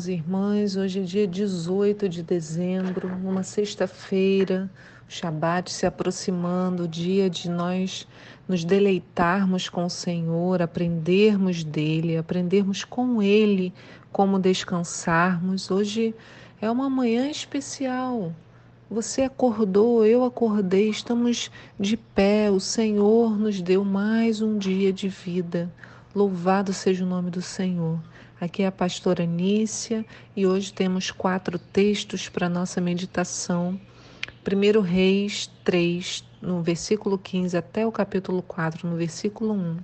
Irmãos e irmãs. Hoje é dia 18 de dezembro, uma sexta-feira, o Shabat se aproximando, o dia de nós nos deleitarmos com o Senhor, aprendermos dele, aprendermos com ele como descansarmos. Hoje é uma manhã especial. Você acordou, eu acordei, estamos de pé. O Senhor nos deu mais um dia de vida. Louvado seja o nome do Senhor. Aqui é a pastora Nícia e hoje temos quatro textos para nossa meditação. 1 Reis 3, no versículo 15 até o capítulo 4, no versículo 1.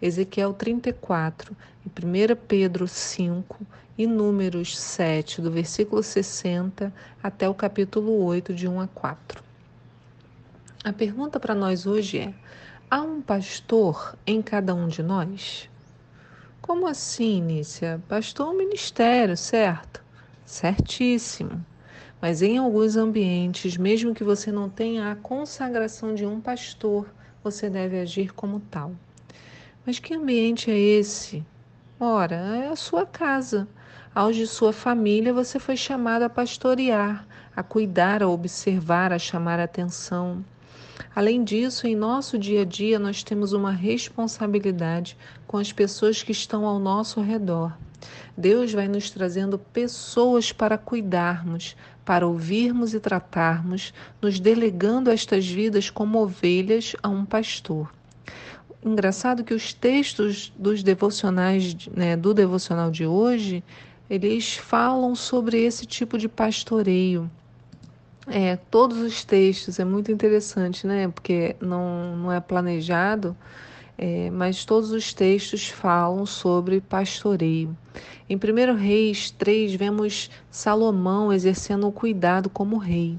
Ezequiel 34, e 1 Pedro 5 e Números 7, do versículo 60 até o capítulo 8, de 1 a 4. A pergunta para nós hoje é: há um pastor em cada um de nós? Como assim, Nícia? Pastor é um ministério, certo? Certíssimo. Mas em alguns ambientes, mesmo que você não tenha a consagração de um pastor, você deve agir como tal. Mas que ambiente é esse? Ora, é a sua casa. Aos de sua família, você foi chamado a pastorear, a cuidar, a observar, a chamar a atenção. Além disso, em nosso dia a dia, nós temos uma responsabilidade com as pessoas que estão ao nosso redor. Deus vai nos trazendo pessoas para cuidarmos, para ouvirmos e tratarmos, nos delegando estas vidas como ovelhas a um pastor. Engraçado que os textos dos devocionais, né, do devocional de hoje, eles falam sobre esse tipo de pastoreio. É, todos os textos, é muito interessante, né? Porque não, não é planejado, é, mas todos os textos falam sobre pastoreio. Em 1 Reis 3, vemos Salomão exercendo o cuidado como rei.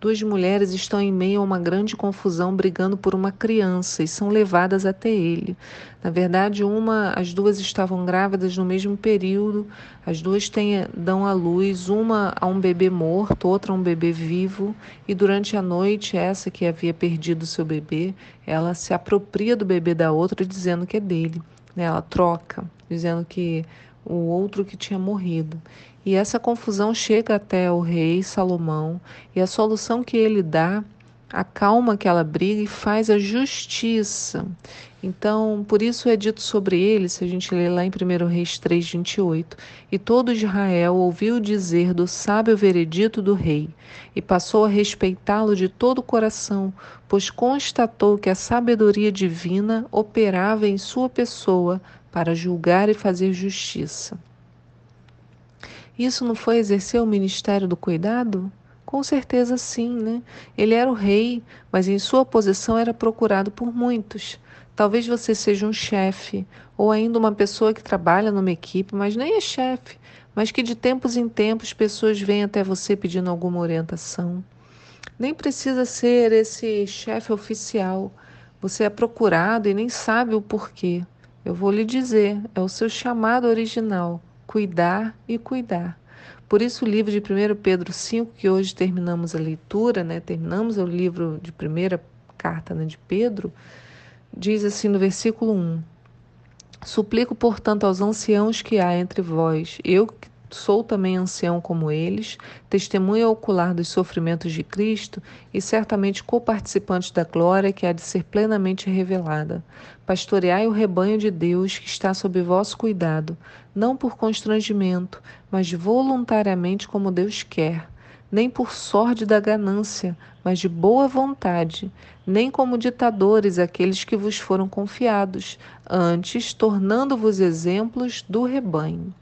Duas mulheres estão em meio a uma grande confusão brigando por uma criança e são levadas até ele. Na verdade, uma, as duas estavam grávidas no mesmo período, as duas têm, dão à luz, uma a um bebê morto, outra a um bebê vivo, e durante a noite, essa que havia perdido seu bebê, ela se apropria do bebê da outra, dizendo que é dele. Né? Ela troca, dizendo que o outro que tinha morrido. E essa confusão chega até o rei Salomão, e a solução que ele dá acalma aquela briga e faz a justiça. Então, por isso é dito sobre ele, se a gente ler lá em 1 Reis 3, 28, e todo Israel ouviu dizer do sábio veredito do rei, e passou a respeitá-lo de todo o coração, pois constatou que a sabedoria divina operava em sua pessoa para julgar e fazer justiça. Isso não foi exercer o ministério do cuidado? Com certeza sim, né? Ele era o rei, mas em sua posição era procurado por muitos. Talvez você seja um chefe ou ainda uma pessoa que trabalha numa equipe, mas nem é chefe, mas que de tempos em tempos pessoas vêm até você pedindo alguma orientação. Nem precisa ser esse chefe oficial. Você é procurado e nem sabe o porquê. Eu vou lhe dizer, é o seu chamado original cuidar e cuidar. Por isso, o livro de 1 Pedro 5, que hoje terminamos a leitura, né, terminamos o livro de primeira carta né, de Pedro, diz assim no versículo 1: Suplico, portanto, aos anciãos que há entre vós, eu que sou também ancião como eles, testemunha ocular dos sofrimentos de Cristo e certamente coparticipante da glória que há de ser plenamente revelada. Pastoreai o rebanho de Deus que está sob vosso cuidado, não por constrangimento, mas voluntariamente como Deus quer, nem por sorte da ganância, mas de boa vontade, nem como ditadores aqueles que vos foram confiados, antes tornando-vos exemplos do rebanho.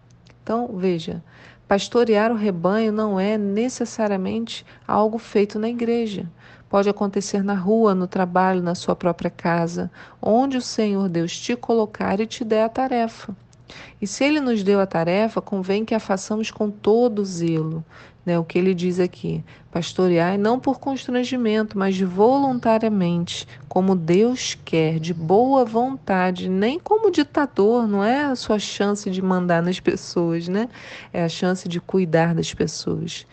Então, veja, pastorear o rebanho não é necessariamente algo feito na igreja. Pode acontecer na rua, no trabalho, na sua própria casa, onde o Senhor Deus te colocar e te der a tarefa. E se ele nos deu a tarefa, convém que a façamos com todo zelo. Né? O que ele diz aqui: pastoreai não por constrangimento, mas voluntariamente, como Deus quer, de boa vontade, nem como ditador, não é a sua chance de mandar nas pessoas, né? É a chance de cuidar das pessoas.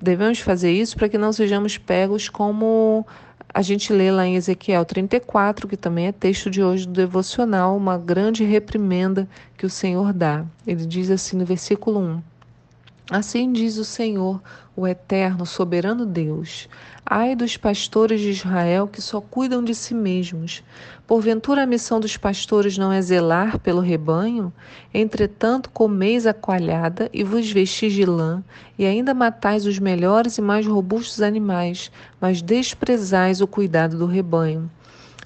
devemos fazer isso para que não sejamos pegos como a gente lê lá em Ezequiel 34, que também é texto de hoje do devocional, uma grande reprimenda que o Senhor dá. Ele diz assim no versículo 1: Assim diz o Senhor, o eterno, soberano Deus: Ai dos pastores de Israel que só cuidam de si mesmos. Porventura a missão dos pastores não é zelar pelo rebanho? Entretanto, comeis a coalhada e vos vestis de lã, e ainda matais os melhores e mais robustos animais, mas desprezais o cuidado do rebanho.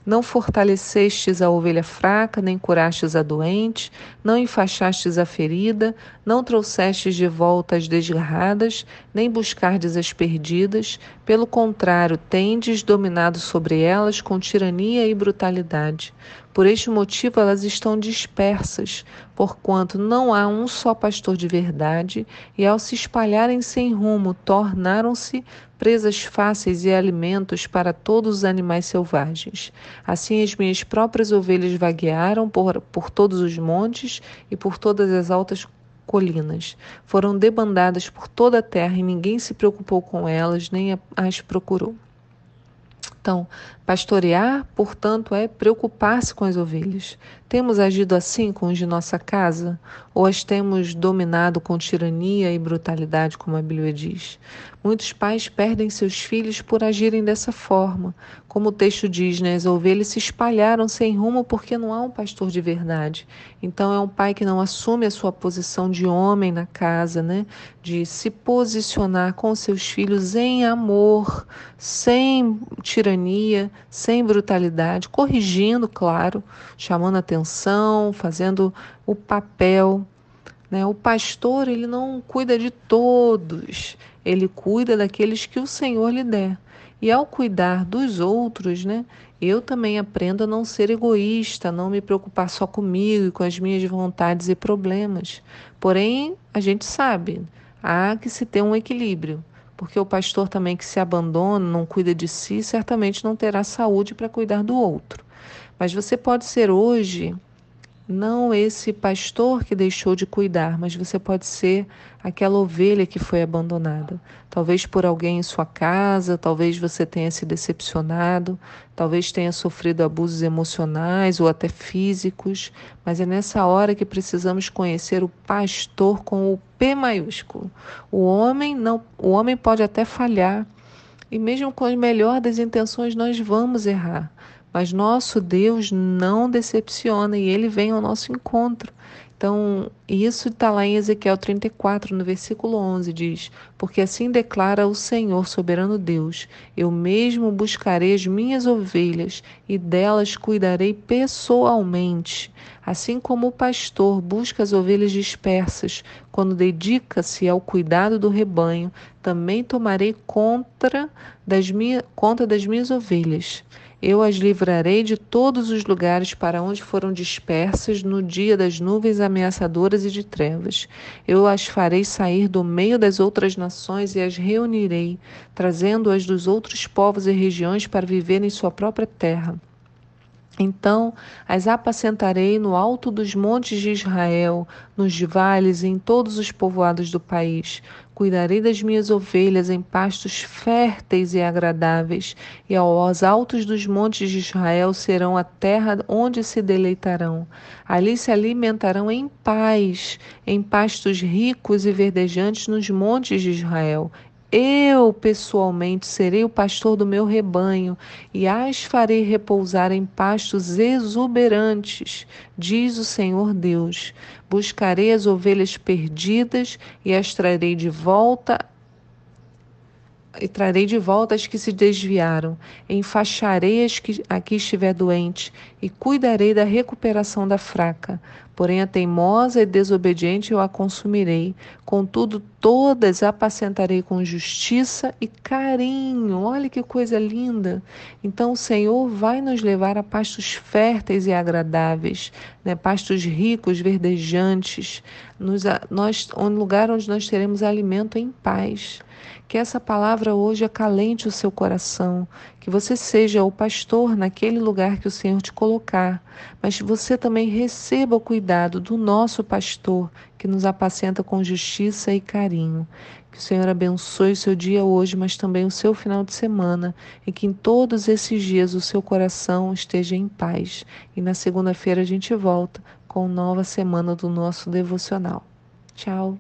Não fortalecestes a ovelha fraca, nem curastes a doente, não enfaixastes a ferida, não trouxestes de volta as desgarradas, nem buscardes as perdidas. Pelo contrário, tendes dominado sobre elas com tirania e brutalidade. Por este motivo elas estão dispersas, porquanto não há um só pastor de verdade, e ao se espalharem sem rumo, tornaram-se presas fáceis e alimentos para todos os animais selvagens. Assim as minhas próprias ovelhas vaguearam por, por todos os montes e por todas as altas colinas. Foram debandadas por toda a terra e ninguém se preocupou com elas, nem as procurou. Então, pastorear, portanto, é preocupar-se com as ovelhas. Temos agido assim com os de nossa casa? Ou as temos dominado com tirania e brutalidade, como a Bíblia diz? Muitos pais perdem seus filhos por agirem dessa forma. Como o texto diz, né, as ovelhas se espalharam sem rumo porque não há um pastor de verdade. Então é um pai que não assume a sua posição de homem na casa, né, de se posicionar com seus filhos em amor, sem tirania, sem brutalidade, corrigindo, claro, chamando atenção, fazendo o papel né? O pastor ele não cuida de todos, ele cuida daqueles que o Senhor lhe der. E ao cuidar dos outros, né, eu também aprendo a não ser egoísta, a não me preocupar só comigo e com as minhas vontades e problemas. Porém, a gente sabe, há que se ter um equilíbrio, porque o pastor também que se abandona, não cuida de si, certamente não terá saúde para cuidar do outro. Mas você pode ser hoje não esse pastor que deixou de cuidar, mas você pode ser aquela ovelha que foi abandonada. Talvez por alguém em sua casa, talvez você tenha se decepcionado, talvez tenha sofrido abusos emocionais ou até físicos, mas é nessa hora que precisamos conhecer o pastor com o P maiúsculo. O homem não, o homem pode até falhar, e mesmo com a melhor das intenções nós vamos errar. Mas nosso Deus não decepciona e ele vem ao nosso encontro. Então, isso está lá em Ezequiel 34, no versículo 11, diz: Porque assim declara o Senhor, soberano Deus: Eu mesmo buscarei as minhas ovelhas e delas cuidarei pessoalmente. Assim como o pastor busca as ovelhas dispersas, quando dedica-se ao cuidado do rebanho, também tomarei conta das, minha, conta das minhas ovelhas. Eu as livrarei de todos os lugares para onde foram dispersas no dia das nuvens ameaçadoras e de trevas. Eu as farei sair do meio das outras nações e as reunirei, trazendo-as dos outros povos e regiões para viver em sua própria terra. Então as apacentarei no alto dos montes de Israel, nos vales e em todos os povoados do país. Cuidarei das minhas ovelhas em pastos férteis e agradáveis, e aos altos dos montes de Israel serão a terra onde se deleitarão. Ali se alimentarão em paz, em pastos ricos e verdejantes nos montes de Israel. Eu, pessoalmente, serei o pastor do meu rebanho e as farei repousar em pastos exuberantes, diz o Senhor Deus. Buscarei as ovelhas perdidas e as trarei de volta e trarei de volta as que se desviaram, enfaixarei as que aqui estiver doente, e cuidarei da recuperação da fraca. Porém, a teimosa e desobediente eu a consumirei. Contudo, todas apacentarei com justiça e carinho. Olha que coisa linda! Então, o Senhor vai nos levar a pastos férteis e agradáveis, né? pastos ricos, verdejantes, nos, nós, um lugar onde nós teremos alimento em paz. Que essa palavra hoje acalente o seu coração, que você seja o pastor naquele lugar que o Senhor te colocar, mas você também receba o cuidado do nosso pastor, que nos apacenta com justiça e carinho. Que o Senhor abençoe o seu dia hoje, mas também o seu final de semana, e que em todos esses dias o seu coração esteja em paz. E na segunda-feira a gente volta com nova semana do nosso devocional. Tchau.